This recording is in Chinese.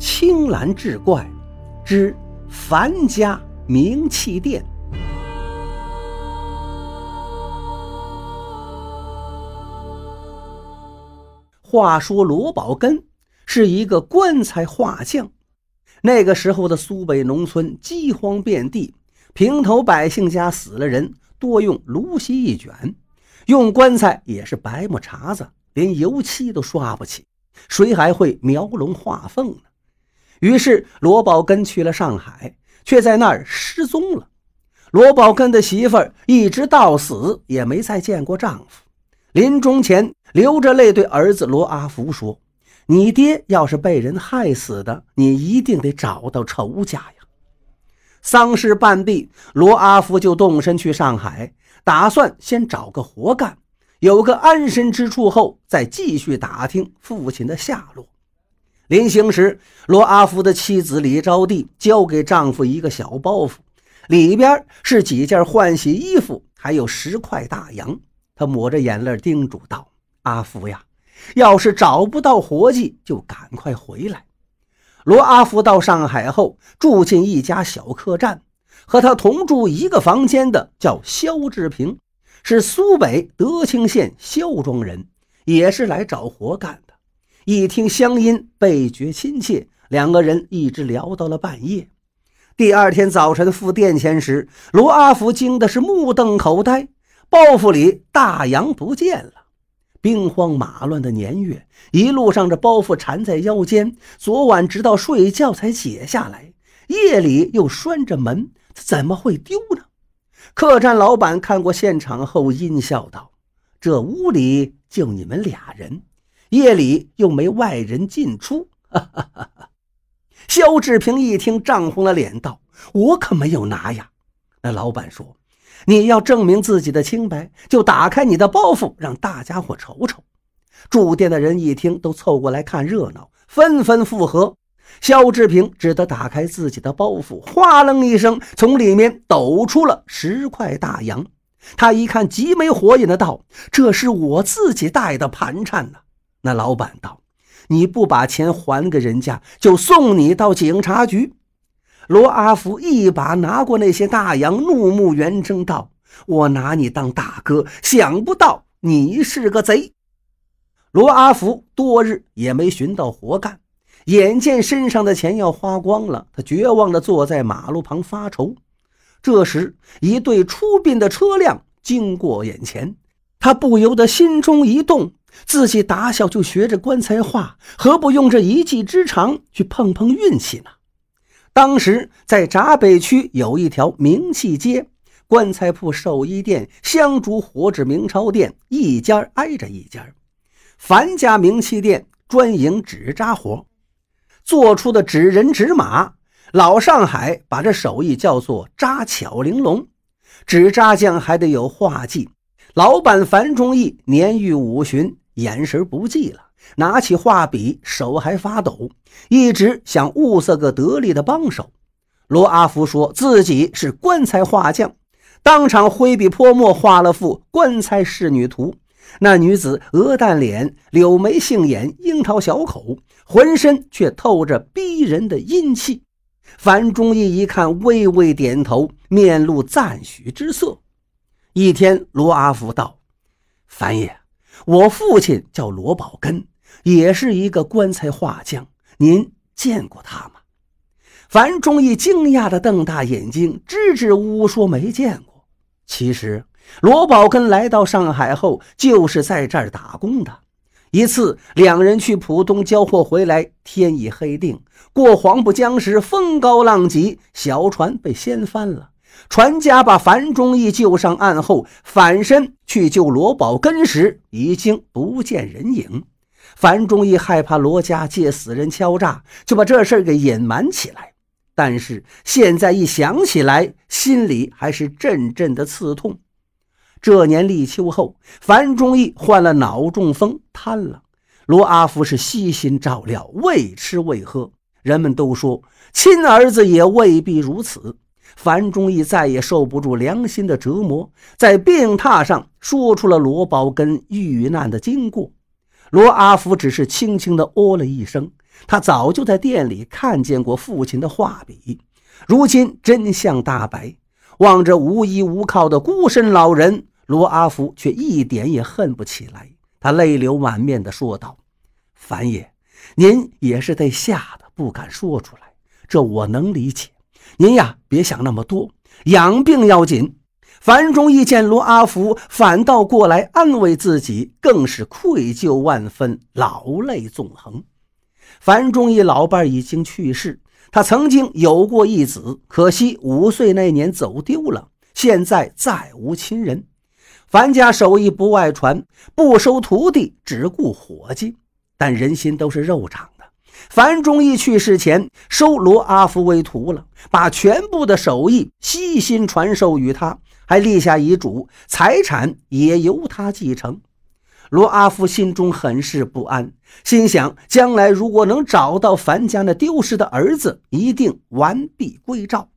青蓝志怪之樊家名器店。话说罗宝根是一个棺材画匠。那个时候的苏北农村饥荒遍地，平头百姓家死了人，多用芦席一卷，用棺材也是白木茬子，连油漆都刷不起，谁还会描龙画凤呢？于是罗宝根去了上海，却在那儿失踪了。罗宝根的媳妇儿一直到死也没再见过丈夫，临终前流着泪对儿子罗阿福说。你爹要是被人害死的，你一定得找到仇家呀！丧事办毕，罗阿福就动身去上海，打算先找个活干，有个安身之处后，再继续打听父亲的下落。临行时，罗阿福的妻子李招娣交给丈夫一个小包袱，里边是几件换洗衣服，还有十块大洋。她抹着眼泪叮嘱道：“阿福呀！”要是找不到活计，就赶快回来。罗阿福到上海后，住进一家小客栈，和他同住一个房间的叫肖志平，是苏北德清县肖庄人，也是来找活干。一听乡音，倍觉亲切，两个人一直聊到了半夜。第二天早晨付店钱时，罗阿福惊的是目瞪口呆，包袱里大洋不见了。兵荒马乱的年月，一路上这包袱缠在腰间，昨晚直到睡觉才解下来。夜里又拴着门，怎么会丢呢？客栈老板看过现场后阴笑道：“这屋里就你们俩人，夜里又没外人进出。”肖志平一听，涨红了脸道：“我可没有拿呀。”那老板说。你要证明自己的清白，就打开你的包袱，让大家伙瞅瞅。住店的人一听，都凑过来看热闹，纷纷附和。肖志平只得打开自己的包袱，哗楞一声，从里面抖出了十块大洋。他一看，极没火眼的道：“这是我自己带的盘缠呢。”那老板道：“你不把钱还给人家，就送你到警察局。”罗阿福一把拿过那些大洋，怒目圆睁道：“我拿你当大哥，想不到你是个贼。”罗阿福多日也没寻到活干，眼见身上的钱要花光了，他绝望地坐在马路旁发愁。这时，一队出殡的车辆经过眼前，他不由得心中一动：自己打小就学着棺材画，何不用这一技之长去碰碰运气呢？当时在闸北区有一条名气街，棺材铺、寿衣店、香烛火纸、明钞店，一家挨着一家。樊家名气店专营纸扎活，做出的纸人、纸马，老上海把这手艺叫做扎巧玲珑。纸扎匠还得有画技，老板樊忠义年逾五旬，眼神不济了。拿起画笔，手还发抖，一直想物色个得力的帮手。罗阿福说自己是棺材画匠，当场挥笔泼墨画了幅棺材仕女图。那女子鹅蛋脸，柳眉杏眼，樱桃小口，浑身却透着逼人的阴气。樊忠义一看，微微点头，面露赞许之色。一天，罗阿福道：“樊爷，我父亲叫罗宝根。”也是一个棺材画匠，您见过他吗？樊忠义惊讶地瞪大眼睛，支支吾吾说没见过。其实罗宝根来到上海后，就是在这儿打工的。一次，两人去浦东交货回来，天已黑定。过黄浦江时，风高浪急，小船被掀翻了。船家把樊忠义救上岸后，反身去救罗宝根时，已经不见人影。樊忠义害怕罗家借死人敲诈，就把这事给隐瞒起来。但是现在一想起来，心里还是阵阵的刺痛。这年立秋后，樊忠义患了脑中风，瘫了。罗阿福是悉心照料，未吃未喝。人们都说，亲儿子也未必如此。樊忠义再也受不住良心的折磨，在病榻上说出了罗宝根遇难的经过。罗阿福只是轻轻地哦了一声。他早就在店里看见过父亲的画笔，如今真相大白，望着无依无靠的孤身老人，罗阿福却一点也恨不起来。他泪流满面地说道：“樊爷，您也是被吓得不敢说出来，这我能理解。您呀，别想那么多，养病要紧。”樊中义见罗阿福反倒过来安慰自己，更是愧疚万分，老泪纵横。樊中义老伴已经去世，他曾经有过一子，可惜五岁那年走丢了，现在再无亲人。樊家手艺不外传，不收徒弟，只雇伙计，但人心都是肉长。樊忠义去世前收罗阿福为徒了，把全部的手艺悉心传授于他。还立下遗嘱，财产也由他继承。罗阿福心中很是不安，心想：将来如果能找到樊家那丢失的儿子，一定完璧归赵。